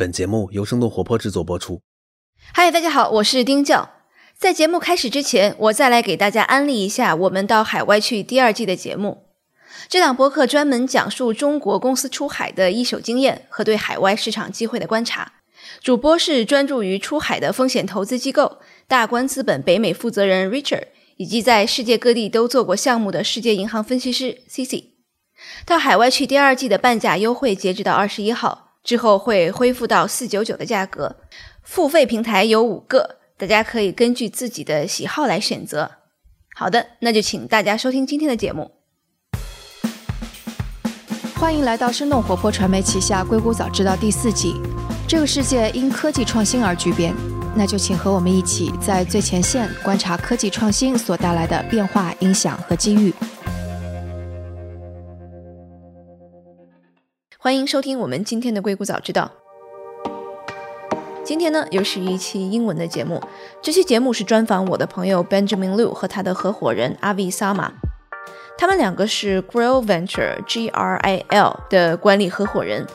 本节目由生动活泼制作播出。嗨，大家好，我是丁教。在节目开始之前，我再来给大家安利一下我们到海外去第二季的节目。这档播客专门讲述中国公司出海的一手经验和对海外市场机会的观察。主播是专注于出海的风险投资机构大观资本北美负责人 Richard，以及在世界各地都做过项目的世界银行分析师 Cici。到海外去第二季的半价优惠截止到二十一号。之后会恢复到四九九的价格，付费平台有五个，大家可以根据自己的喜好来选择。好的，那就请大家收听今天的节目。欢迎来到生动活泼传媒旗下《硅谷早知道》第四季。这个世界因科技创新而巨变，那就请和我们一起在最前线观察科技创新所带来的变化、影响和机遇。欢迎收听我们今天的硅谷早知道。今天呢，又是一期英文的节目。这期节目是专访我的朋友 Benjamin Liu 和他的合伙人 Avi Sama。他们两个是 Grill Venture G R I L 的管理合伙人。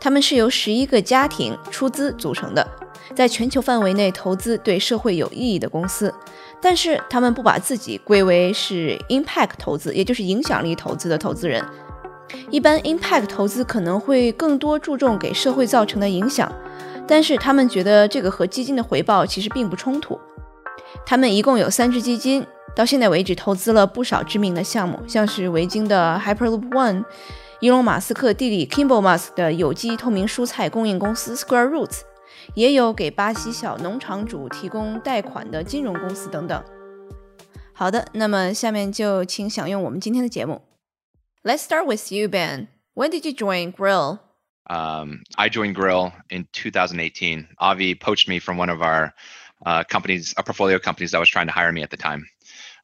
他们是由十一个家庭出资组成的，在全球范围内投资对社会有意义的公司。但是他们不把自己归为是 Impact 投资，也就是影响力投资的投资人。一般 impact 投资可能会更多注重给社会造成的影响，但是他们觉得这个和基金的回报其实并不冲突。他们一共有三只基金，到现在为止投资了不少知名的项目，像是维京的 Hyperloop One，伊隆马斯克弟弟 Kimbal Musk 的有机透明蔬菜供应公司 Square Roots，也有给巴西小农场主提供贷款的金融公司等等。好的，那么下面就请享用我们今天的节目。Let's start with you, Ben. When did you join Grill? Um, I joined Grill in 2018. Avi poached me from one of our uh, companies, a portfolio companies that was trying to hire me at the time.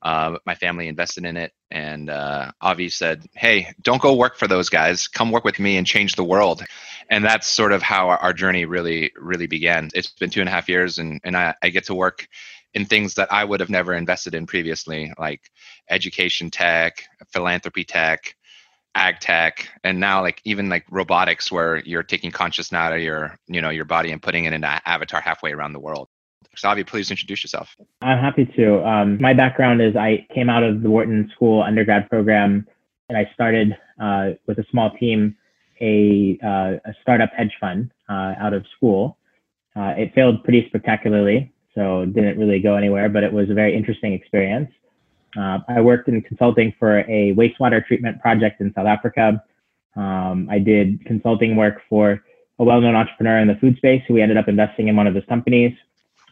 Uh, my family invested in it, and uh, Avi said, "Hey, don't go work for those guys. Come work with me and change the world." And that's sort of how our, our journey really, really began. It's been two and a half years, and and I, I get to work in things that I would have never invested in previously, like education tech, philanthropy tech, ag tech and now like even like robotics where you're taking consciousness out of your you know your body and putting it in an avatar halfway around the world Savi, please introduce yourself. I'm happy to. Um, my background is I came out of the Wharton School undergrad program, and I started uh, with a small team a, uh, a startup hedge fund uh, out of school. Uh, it failed pretty spectacularly, so didn't really go anywhere, but it was a very interesting experience. Uh, I worked in consulting for a wastewater treatment project in South Africa. Um, I did consulting work for a well-known entrepreneur in the food space who we ended up investing in one of his companies,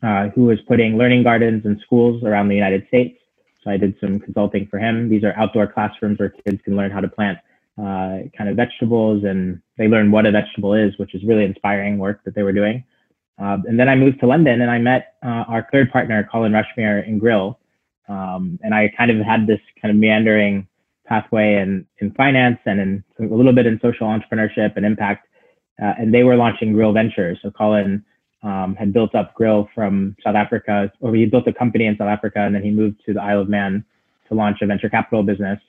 uh, who was putting learning gardens in schools around the United States. So I did some consulting for him. These are outdoor classrooms where kids can learn how to plant uh, kind of vegetables and they learn what a vegetable is, which is really inspiring work that they were doing. Uh, and then I moved to London and I met uh, our third partner, Colin Rushmere in Grill, um, and I kind of had this kind of meandering pathway in, in finance and in a little bit in social entrepreneurship and impact. Uh, and they were launching Grill Ventures. So Colin um, had built up Grill from South Africa, or he built a company in South Africa, and then he moved to the Isle of Man to launch a venture capital business.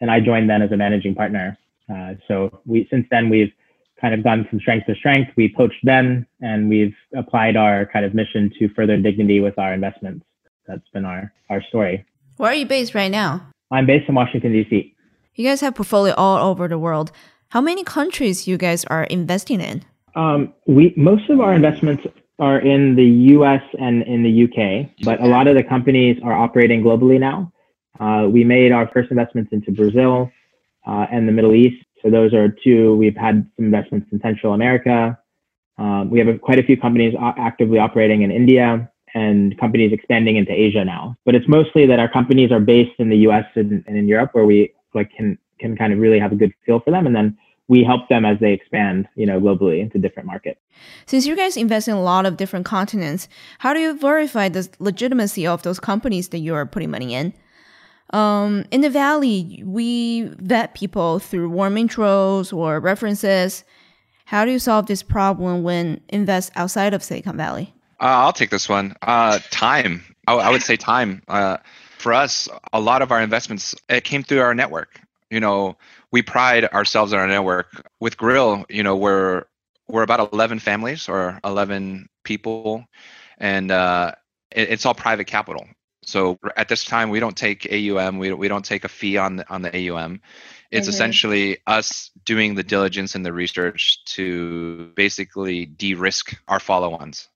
And I joined then as a managing partner. Uh, so we since then we've kind of gone from strength to strength. We poached Ben, and we've applied our kind of mission to further dignity with our investments that's been our our story. Where are you based right now? I'm based in Washington D.C. You guys have portfolio all over the world. How many countries you guys are investing in? Um, we most of our investments are in the U.S. and in the U.K., but a lot of the companies are operating globally now. Uh, we made our first investments into Brazil uh, and the Middle East. So those are two. We've had some investments in Central America. Um, we have a, quite a few companies actively operating in India and companies expanding into Asia now. But it's mostly that our companies are based in the US and, and in Europe where we like can can kind of really have a good feel for them and then we help them as they expand, you know, globally into different markets. Since you guys invest in a lot of different continents, how do you verify the legitimacy of those companies that you are putting money in? Um, in the Valley, we vet people through warm intros or references. How do you solve this problem when invest outside of Silicon Valley? Uh, I'll take this one. Uh, time. I, I, would say time. Uh, for us, a lot of our investments it came through our network. You know, we pride ourselves on our network. With Grill, you know, we're we're about 11 families or 11 people, and uh, it, it's all private capital. So at this time, we don't take AUM. We we don't take a fee on the, on the AUM. It's mm-hmm. essentially us doing the diligence and the research to basically de-risk our follow-ons.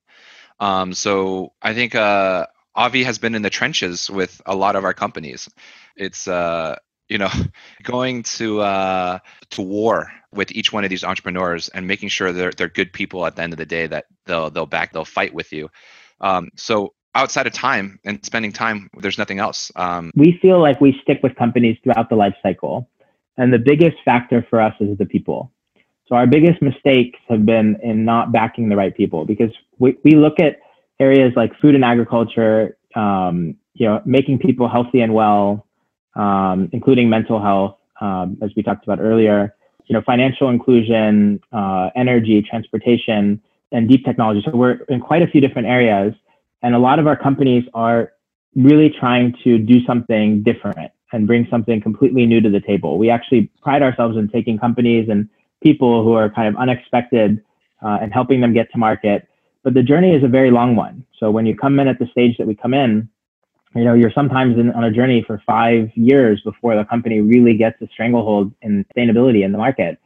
Um, so I think uh, Avi has been in the trenches with a lot of our companies. It's uh, you know going to uh, to war with each one of these entrepreneurs and making sure they're they're good people at the end of the day that they'll they'll back they'll fight with you. Um, so outside of time and spending time, there's nothing else. Um, we feel like we stick with companies throughout the life cycle. And the biggest factor for us is the people. So our biggest mistakes have been in not backing the right people because we, we look at areas like food and agriculture, um, you know, making people healthy and well, um, including mental health, um, as we talked about earlier, you know, financial inclusion, uh, energy, transportation, and deep technology. So we're in quite a few different areas, and a lot of our companies are really trying to do something different and bring something completely new to the table. We actually pride ourselves in taking companies and people who are kind of unexpected uh, and helping them get to market. But the journey is a very long one. So when you come in at the stage that we come in, you know, you're sometimes in, on a journey for five years before the company really gets a stranglehold in sustainability in the market.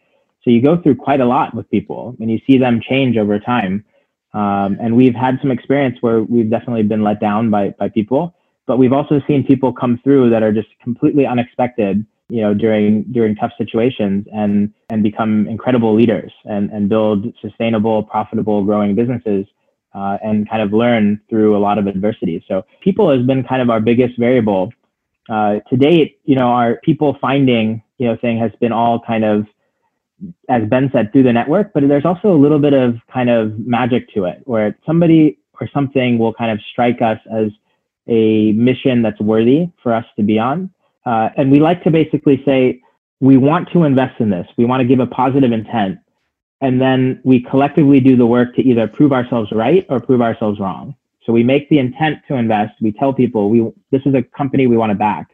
So you go through quite a lot with people and you see them change over time. Um, and we've had some experience where we've definitely been let down by, by people but we've also seen people come through that are just completely unexpected you know during during tough situations and and become incredible leaders and and build sustainable profitable growing businesses uh, and kind of learn through a lot of adversity so people has been kind of our biggest variable uh, to date you know our people finding you know thing has been all kind of as ben said through the network but there's also a little bit of kind of magic to it where somebody or something will kind of strike us as a mission that's worthy for us to be on. Uh, and we like to basically say, we want to invest in this. We want to give a positive intent. And then we collectively do the work to either prove ourselves right or prove ourselves wrong. So we make the intent to invest. We tell people we this is a company we want to back.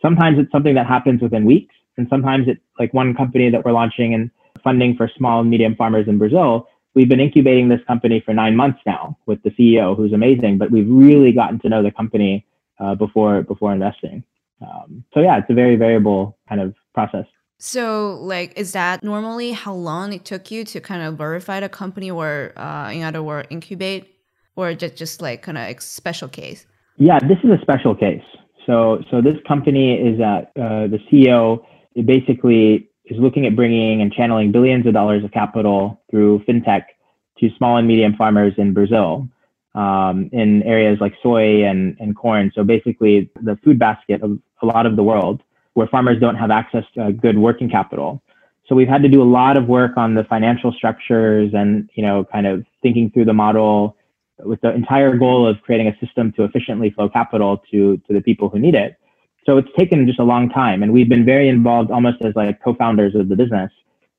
Sometimes it's something that happens within weeks, and sometimes it's like one company that we're launching and funding for small and medium farmers in Brazil we've been incubating this company for nine months now with the CEO, who's amazing. But we've really gotten to know the company uh, before before investing. Um, so yeah, it's a very variable kind of process. So, like, is that normally how long it took you to kind of verify the company, or uh, in other words, incubate, or just just like kind of special case? Yeah, this is a special case. So, so this company is at uh, the CEO. It basically is looking at bringing and channeling billions of dollars of capital through fintech to small and medium farmers in Brazil um, in areas like soy and, and corn. So basically, the food basket of a lot of the world where farmers don't have access to good working capital. So we've had to do a lot of work on the financial structures and you know kind of thinking through the model with the entire goal of creating a system to efficiently flow capital to to the people who need it. So it's taken just a long time, and we've been very involved almost as like co-founders of the business,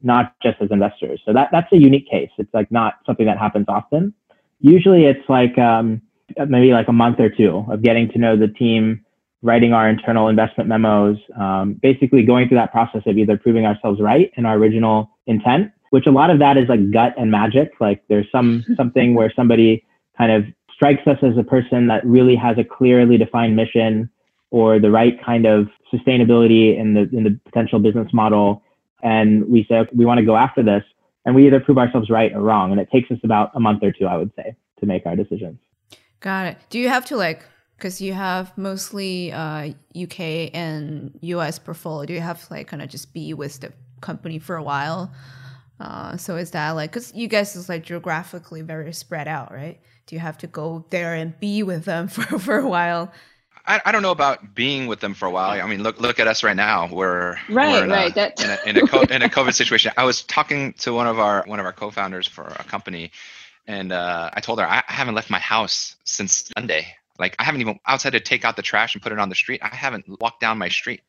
not just as investors. So that that's a unique case. It's like not something that happens often. Usually, it's like um, maybe like a month or two of getting to know the team, writing our internal investment memos, um, basically going through that process of either proving ourselves right in our original intent, which a lot of that is like gut and magic. Like there's some something where somebody kind of strikes us as a person that really has a clearly defined mission or the right kind of sustainability in the in the potential business model and we say okay, we want to go after this and we either prove ourselves right or wrong and it takes us about a month or two i would say to make our decisions. Got it. Do you have to like because you have mostly uh, uk and us portfolio do you have to like kind of just be with the company for a while? Uh, so is that like because you guys is like geographically very spread out right? Do you have to go there and be with them for, for a while I, I don't know about being with them for a while. I mean, look look at us right now. We're right, we're in right. A, that in a, in a, co- in a COVID situation. I was talking to one of our one of our co-founders for a company, and uh, I told her I haven't left my house since Sunday. Like I haven't even outside to take out the trash and put it on the street. I haven't walked down my street.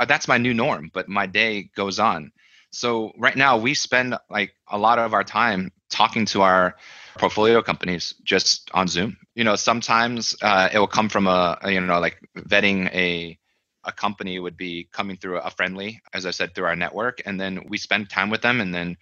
Uh, that's my new norm. But my day goes on. So right now we spend like a lot of our time talking to our portfolio companies just on Zoom. You know, sometimes uh, it will come from a, you know like vetting a a company would be coming through a friendly, as I said, through our network, and then we spend time with them, and then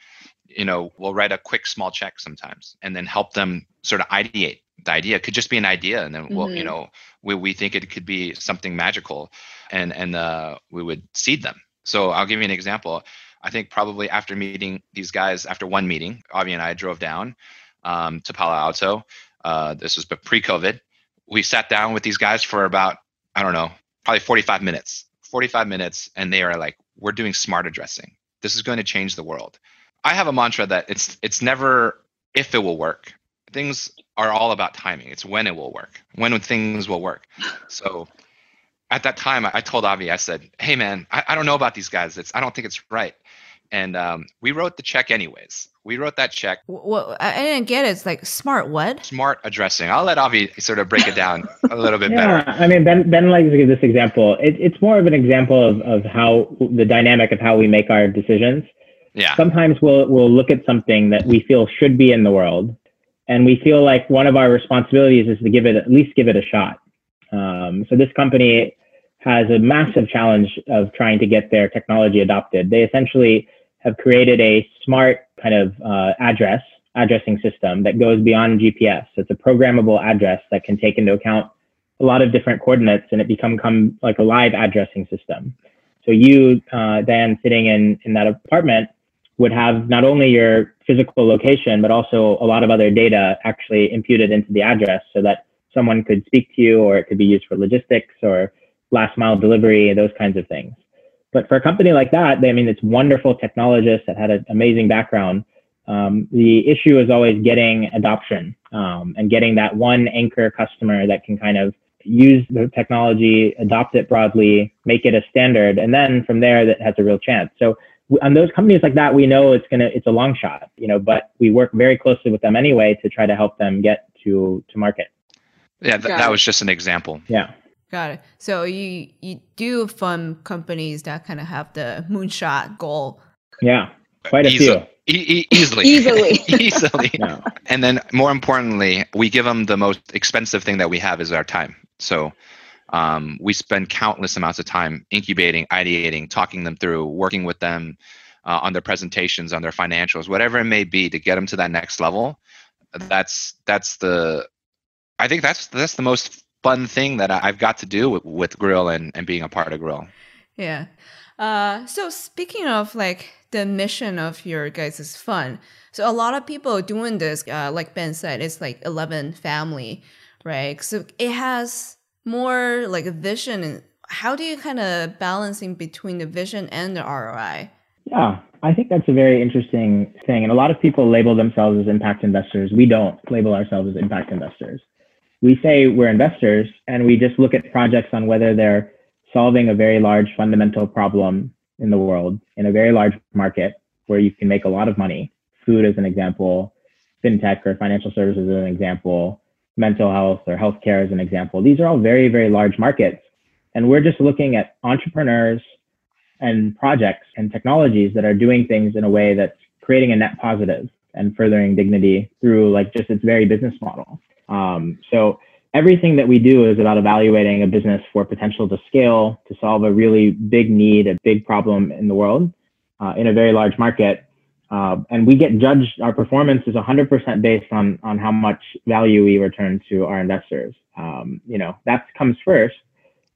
you know, we'll write a quick small check sometimes and then help them sort of ideate. The idea it could just be an idea, and then we'll, you Mhm. know, we, we think it could be something magical, and and uh, we would seed them. So I'll give you an example. I think probably after meeting these guys, after one meeting, Avi and I drove down um, to Palo Alto. Uh, this was pre-COVID. We sat down with these guys for about I don't know, probably 45 minutes. 45 minutes, and they are like, "We're doing smart addressing. This is going to change the world." I have a mantra that it's it's never if it will work. Things are all about timing. It's when it will work. When things will work. So at that time, I told Avi, I said, "Hey man, I, I don't know about these guys. It's I don't think it's right." And um, we wrote the check anyways. We wrote that check. Well, I I didn't get it. It's like smart what? Smart addressing. I'll let Avi sort of break it down a little bit Yeah, better. I mean, Ben, ben likes to give this example. It, it's more of an example of, of how the dynamic of how we make our decisions. Yeah. Sometimes we'll we'll look at something that we feel should be in the world, and we feel like one of our responsibilities is to give it at least give it a shot. Um, so this company has a massive challenge of trying to get their technology adopted. They essentially have created a smart kind of uh, address addressing system that goes beyond GPS. It's a programmable address that can take into account a lot of different coordinates, and it become come like a live addressing system. So you, uh, Dan, sitting in in that apartment, would have not only your physical location, but also a lot of other data actually imputed into the address, so that someone could speak to you, or it could be used for logistics or last mile delivery, those kinds of things. But for a company like that, they, I mean, it's wonderful technologists that had an amazing background. Um, the issue is always getting adoption um, and getting that one anchor customer that can kind of use the technology, adopt it broadly, make it a standard, and then from there that has a real chance. So on those companies like that, we know it's gonna it's a long shot, you know, but we work very closely with them anyway to try to help them get to to market. Yeah. Th- that was just an example. Yeah. Got it. So you you do fund companies that kind of have the moonshot goal. Yeah. Quite a Easy- few. E- e- easily. Easily. easily. Yeah. And then more importantly, we give them the most expensive thing that we have is our time. So um, we spend countless amounts of time incubating, ideating, talking them through, working with them uh, on their presentations, on their financials, whatever it may be to get them to that next level. That's that's the I think that's that's the most fun thing that I- I've got to do with, with Grill and, and being a part of Grill. Yeah. Uh, so speaking of like the mission of your guys' is fun. so a lot of people doing this, uh, like Ben said, it's like eleven family, right? So it has more like a vision. How do you kind of balancing between the vision and the ROI? Yeah, I think that's a very interesting thing. And a lot of people label themselves as impact investors. We don't label ourselves as impact investors. We say we're investors and we just look at projects on whether they're solving a very large fundamental problem in the world in a very large market where you can make a lot of money. Food as an example, fintech or financial services as an example, mental health or healthcare as an example. These are all very, very large markets. And we're just looking at entrepreneurs and projects and technologies that are doing things in a way that's creating a net positive and furthering dignity through like just its very business model. Um, so everything that we do is about evaluating a business for potential to scale, to solve a really big need, a big problem in the world, uh, in a very large market. Uh, and we get judged, our performance is 100% based on, on how much value we return to our investors. Um, you know, that comes first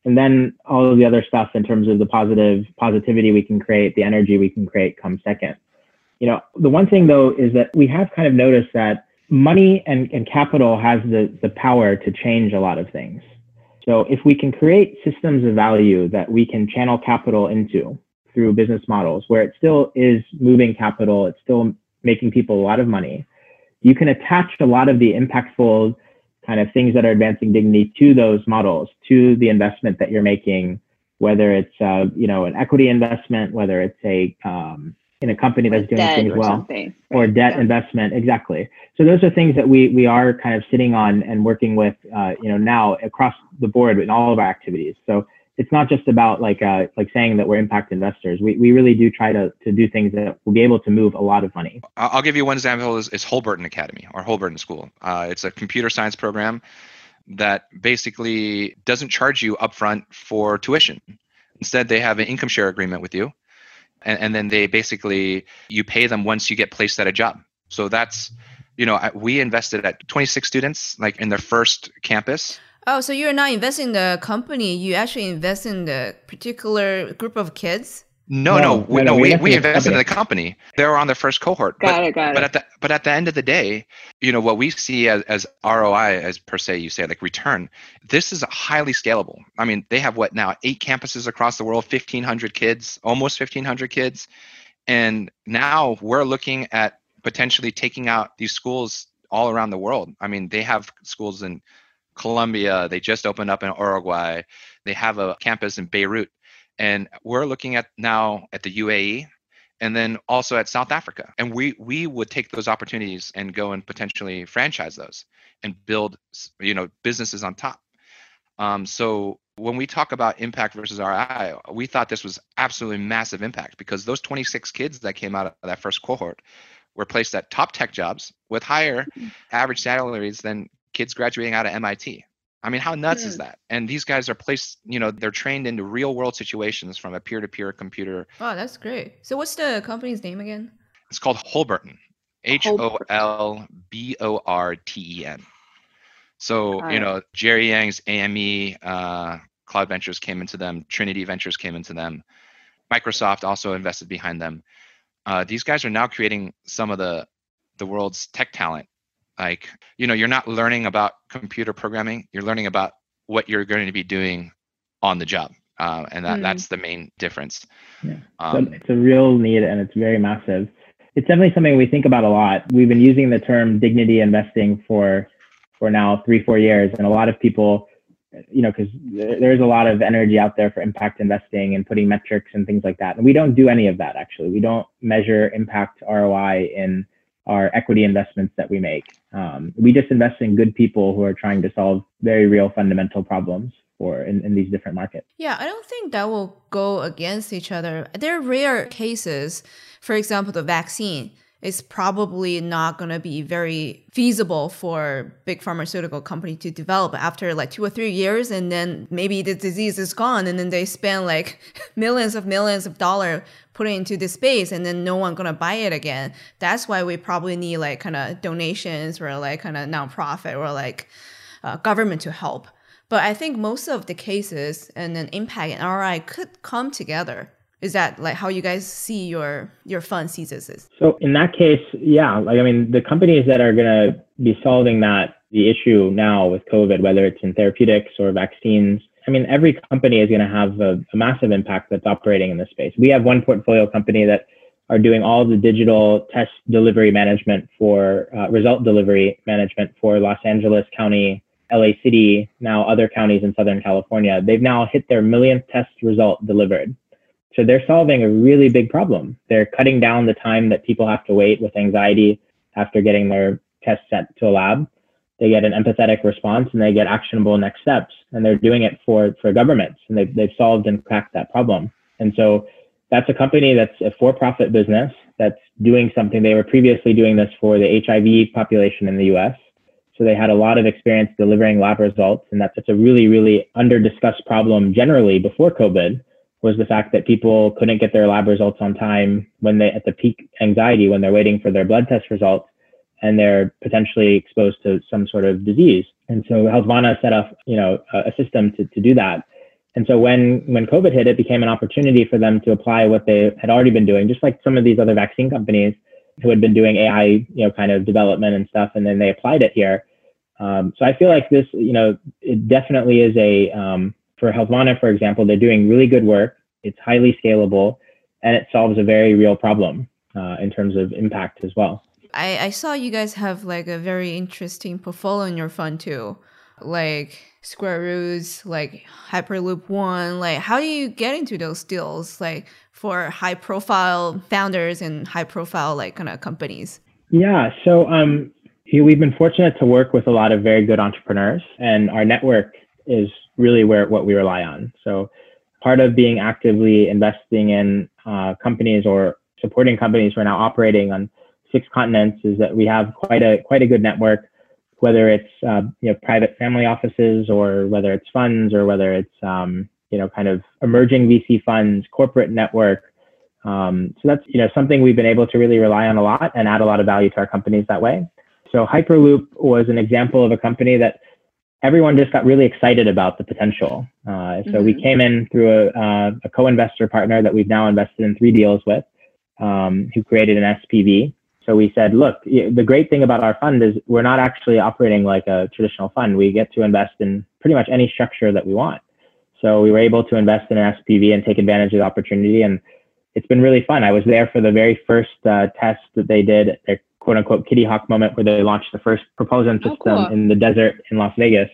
and then all of the other stuff in terms of the positive positivity we can create the energy we can create comes second you know the one thing though is that we have kind of noticed that money and, and capital has the, the power to change a lot of things. So if we can create systems of value that we can channel capital into through business models where it still is moving capital it's still making people a lot of money you can attach a lot of the impactful kind of things that are advancing dignity to those models, to the investment that you're making, whether it's uh, you know an equity investment, whether it's a um, in a company that's doing things or well, something. or debt Yeah. investment, exactly. So those are things that we we are kind of sitting on and working with, uh, you know, now across the board in all of our activities. So it's not just about like uh, like saying that we're impact investors. We we really do try to to do things that will be able to move a lot of money. I'll I'll give you one example is, is Holberton Academy or Holberton School. Uh, it's a computer science program that basically doesn't charge you upfront for tuition. Instead, they have an income share agreement with you. And, and then they basically you pay them once you get placed at a job. So that's you know we invested at 26 students like in their first campus Oh, so you're not investing in the company. You actually invest in the particular group of kids. No, no, no, we, no, we, we invested in the company. They were on their first cohort. Got but, it, got but it. at the but at the end of the day, you know what we see as, as ROI, as per se, you say like return. This is highly scalable. I mean, they have what now eight campuses across the world, fifteen hundred kids, almost fifteen hundred kids, and now we're looking at potentially taking out these schools all around the world. I mean, they have schools in Colombia. They just opened up in Uruguay. They have a campus in Beirut, and we're looking at now at the UAE, and then also at South Africa. And we we would take those opportunities and go and potentially franchise those and build you know businesses on top. Um, so when we talk about impact versus ROI, we thought this was absolutely massive impact because those 26 kids that came out of that first cohort were placed at top tech jobs with higher average salaries than kids graduating out of MIT. I mean, how nuts is that? And these guys are placed, you know, they're trained into real world situations from a peer to peer computer. Oh, that's great. So, what's the company's name again? It's called Holberton, H O L B O R T E N. So, you know, Jerry Yang's AME, uh, Cloud Ventures came into them, Trinity Ventures came into them, Microsoft also invested behind them. Uh, these guys are now creating some of the the world's tech talent. Like, you know, you're not learning about computer programming; you're learning about what you're going to be doing on the job, uh, and that, Mm. that's the main difference. Yeah. So Um, it's a real need and it's very massive. It's definitely something we think about a lot. We've been using the term dignity investing for for now three, four years, and a lot of people, you know, because there's a lot of energy out there for impact investing and putting metrics and things like that. And we don't do any of that actually. We don't measure impact ROI in our equity investments that we make. Um, we just invest in good people who are trying to solve very real fundamental problems for in, in these different markets. Yeah, I don't think that will go against each other. There are rare cases. For example, the vaccine is probably not going to be very feasible for big pharmaceutical company to develop after like two or three years and then maybe the disease is gone and then they spend like millions of millions of dollar putting into this space and then no one gonna buy it again that's why we probably need like kind of donations or like kind of nonprofit or like uh, government to help but I think most of the cases and then impact and ROI could come together. Is that like how you guys see your your fund sees this? So in that case, yeah, like I mean, the companies that are going to be solving that the issue now with COVID, whether it's in therapeutics or vaccines, I mean, every company is going to have a, a massive impact that's operating in this space. We have one portfolio company that are doing all the digital test delivery management for uh, result delivery management for Los Angeles County, LA City, now other counties in Southern California. They've now hit their millionth test result delivered. So they're solving a really big problem. They're cutting down the time that people have to wait with anxiety after getting their test sent to a lab. They get an empathetic response and they get actionable next steps. And they're doing it for, for governments and they've, they've solved and cracked that problem. And so that's a company that's a for-profit business that's doing something. They were previously doing this for the HIV population in the US. So they had a lot of experience delivering lab results. And that's, that's a really, really under-discussed problem generally before COVID was the fact that people couldn't get their lab results on time when they at the peak anxiety when they're waiting for their blood test results and they're potentially exposed to some sort of disease. And so Healthvana set up, you know, a, a system to, to do that. And so when when COVID hit, it became an opportunity for them to apply what they had already been doing, just like some of these other vaccine companies who had been doing AI, you know, kind of development and stuff, and then they applied it here. Um, so I feel like this, you know, it definitely is a um, for Healthvana, for example, they're doing really good work. It's highly scalable, and it solves a very real problem uh, in terms of impact as well. I, I saw you guys have like a very interesting portfolio in your fund too, like Square Roots, like Hyperloop One. Like, how do you get into those deals, like for high profile founders and high profile like kind of companies? Yeah, so um, we've been fortunate to work with a lot of very good entrepreneurs, and our network is really where what we rely on. So part of being actively investing in uh, companies or supporting companies who are now operating on six continents is that we have quite a quite a good network, whether it's uh, you know private family offices or whether it's funds or whether it's um, you know kind of emerging VC funds, corporate network, Um, so that's you know something we've been able to really rely on a lot and add a lot of value to our companies that way. So Hyperloop was an example of a company that everyone just got really excited about the potential. Uh, so mm-hmm. we came in through a, uh, a, co-investor partner that we've now invested in three deals with, um, who created an SPV. So we said, look, the great thing about our fund is we're not actually operating like a traditional fund. We get to invest in pretty much any structure that we want. So we were able to invest in an SPV and take advantage of the opportunity. And it's been really fun. I was there for the very first uh, test that they did, their quote unquote Kitty Hawk moment, where they launched the first propulsion oh, system oh, cool. in the desert in Las Vegas.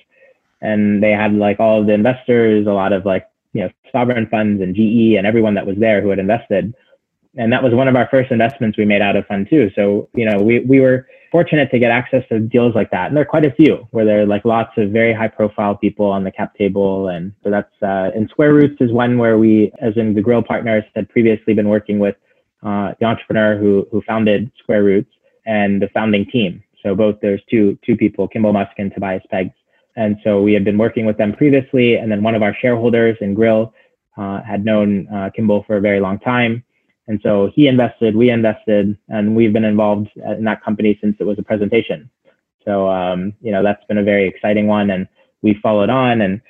And they had like all of the investors, a lot of like, you know, sovereign funds and GE and everyone that was there who had invested and that was one of our first investments we made out of fund two. So, you know, we, we were fortunate to get access to deals like that. And there are quite a few where there are like lots of very high profile people on the cap table. And so that's, uh, and Square Roots is one where we, as in the Grill partners, had previously been working with uh, the entrepreneur who, who founded Square Roots and the founding team. So both there's two, two people, Kimbal Musk and Tobias Peggs. And so we had been working with them previously. And then one of our shareholders in Grill uh, had known uh, Kimbal for a very long time and so he invested, we invested, and we've been involved in that company since it was a presentation. So, um, you know, that's been a very exciting one. And we followed on and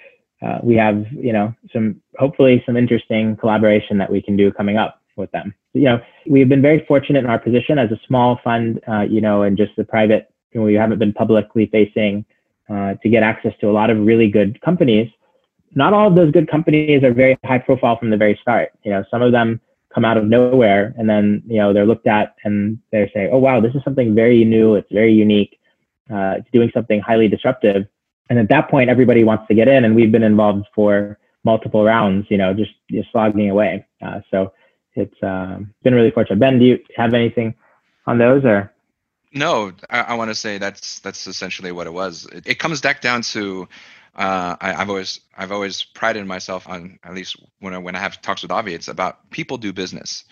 uh, we have, you know, some hopefully some interesting collaboration that we can do coming up with them. You know, we've been very fortunate in our position as a small fund, uh, you know, and just the private, you know, we haven't been publicly facing uh, to get access to a lot of really good companies. Not all of those good companies are very high profile from the very start. You know, some of them come out of nowhere and then you know they're looked at and they say oh wow this is something very new. It's very unique. Uh, it's doing something highly disruptive. And at that point everybody wants to get in and we've been involved for multiple rounds you know just just slogging away. Uh, so it's um, been really fortunate. Ben do you have anything on those or? No i, I want to say that's that's essentially what it was. It, it comes back down to uh, I, have always I've always prided myself on at least when I when I have talks with Avi, it's about people do business,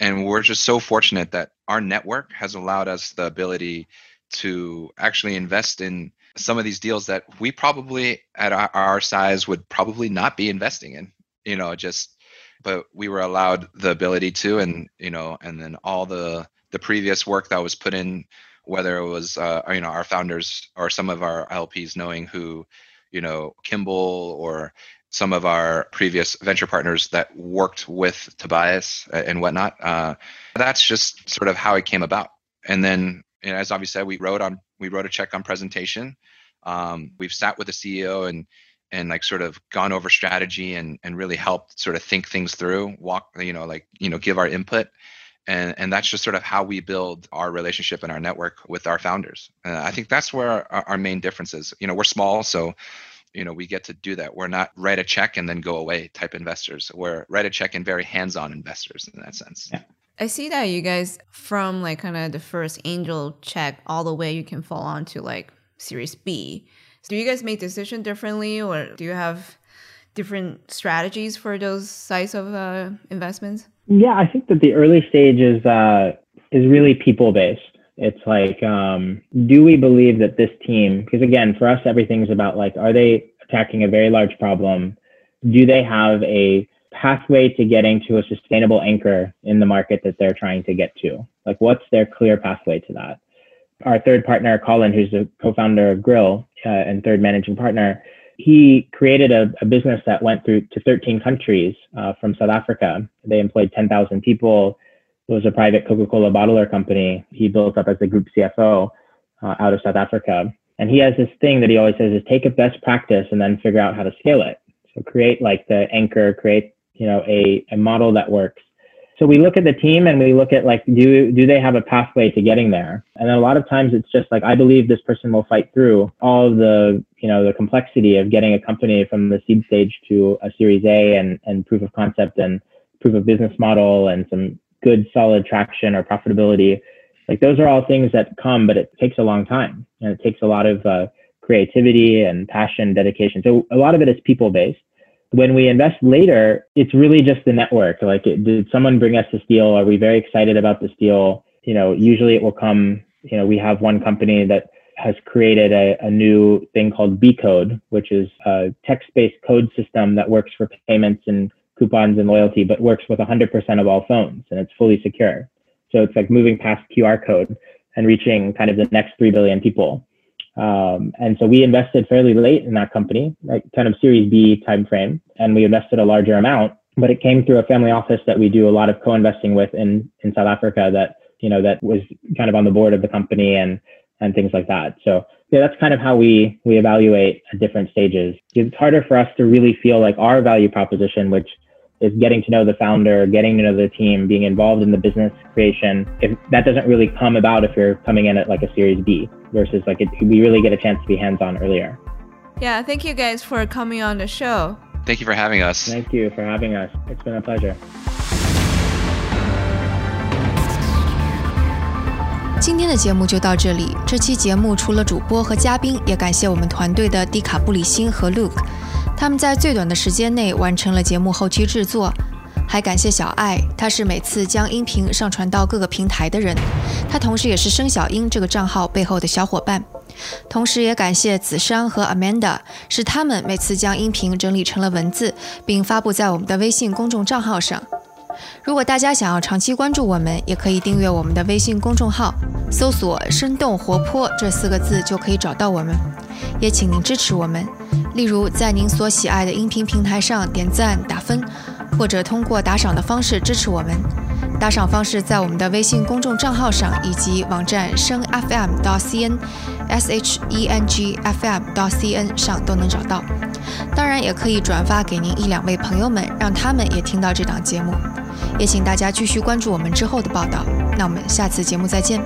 and we're just so fortunate that our network has allowed us the ability to actually invest in some of these deals that we probably at our, our size would probably not be investing in. You know, just but we were allowed the ability to, and you know, and then all the the previous work that was put in whether it was uh, you know our founders or some of our LPs knowing who you know, Kimbal or some of our previous venture partners that worked with Tobias and whatnot. Uh, that's just sort of how it came about. And then, you know, as Avi said, we wrote on we wrote a check on presentation. Um, we've sat with the CEO and and like sort of gone over strategy and and really helped sort of think things through, walk, you know, like you know, give our input. And, and that's just sort of how we build our relationship and our network with our founders. Uh, I think that's where our, our main difference is. You know, we're small, so you know we get to do that we're not write a check and then go away type investors we're write a check and very hands-on investors in that sense yeah. i see that you guys from like kind of the first angel check all the way you can fall on to like series b do you guys make decision differently or do you have different strategies for those size of uh, investments yeah i think that the early stage is uh, is really people based it's like, um, do we believe that this team, because again, for us, everything's about like, are they attacking a very large problem? Do they have a pathway to getting to a sustainable anchor in the market that they're trying to get to? Like, what's their clear pathway to that? Our third partner, Colin, who's the co-founder of Grill uh, and third managing partner, he created a, a, business that went through to 13 countries uh, from South Africa. They employed 10,000 people it was a private Coca-Cola bottler company he built up as the group CFO uh, out of South Africa. And he has this thing that he always says is take a best practice and then figure out how to scale it. So create like the anchor, create, you know, a, a model that works. So we look at the team and we look at like, do, do they have a pathway to getting there? And a lot of times it's just like, I believe this person will fight through all the, you know, the complexity of getting a company from the seed stage to a series A and, and proof of concept and proof of business model and some good solid traction or profitability. Like those are all things that come but it takes a long time and it takes a lot of uh, creativity and passion dedication. So a lot of it is people based when we invest later it's really just the network like it, did someone bring us this deal are we very excited about this deal you know usually it will come you know we have one company that has created a, a new thing called B Code, which is a text-based code system that works for payments and coupons and loyalty, but works with 100% of all phones and it's fully secure. So it's like moving past QR code and reaching kind of the next 3 billion people. Um, and so we invested fairly late in that company, like kind of Series B timeframe, and we invested a larger amount. But it came through a family office that we do a lot of co-investing with in in South Africa. That you know that was kind of on the board of the company and and things like that. So yeah, that's kind of how we we evaluate at different stages. It's harder for us to really feel like our value proposition, which is getting to know the founder, getting to know the team, being involved in the business creation. If that doesn't really come about if you're coming in at like a Series B versus like it, we really get a chance to be hands on earlier. Yeah, thank you guys for coming on the show. Thank you for having us. Thank you for having us. It's been a pleasure. 今天的节目就到这里。这期节目除了主播和嘉宾，也感谢我们团队的迪卡布里辛和 Luke， 他们在最短的时间内完成了节目后期制作。还感谢小爱，他是每次将音频上传到各个平台的人，他同时也是生小英这个账号背后的小伙伴。同时也感谢子珊和 Amanda，是他们每次将音频整理成了文字，并发布在我们的微信公众账号上。如果大家想要长期关注我们，也可以订阅我们的微信公众号，搜索“生动活泼”这四个字就可以找到我们。也请您支持我们，例如在您所喜爱的音频平台上点赞打分，或者通过打赏的方式支持我们。打赏方式在我们的微信公众账号上以及网站声 FM 到 CN S H E N G F M 到 C N 上都能找到。当然，也可以转发给您一两位朋友们，让他们也听到这档节目。也请大家继续关注我们之后的报道。那我们下次节目再见。